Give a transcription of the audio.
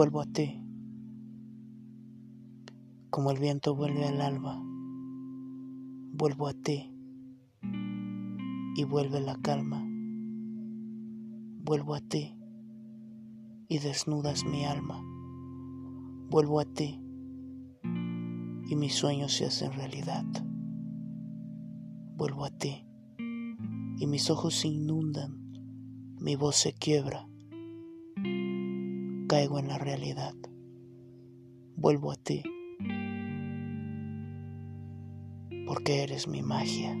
Vuelvo a ti, como el viento vuelve al alba. Vuelvo a ti y vuelve la calma. Vuelvo a ti y desnudas mi alma. Vuelvo a ti y mis sueños se hacen realidad. Vuelvo a ti y mis ojos se inundan, mi voz se quiebra, caigo en la realidad. Vuelvo a ti porque eres mi magia.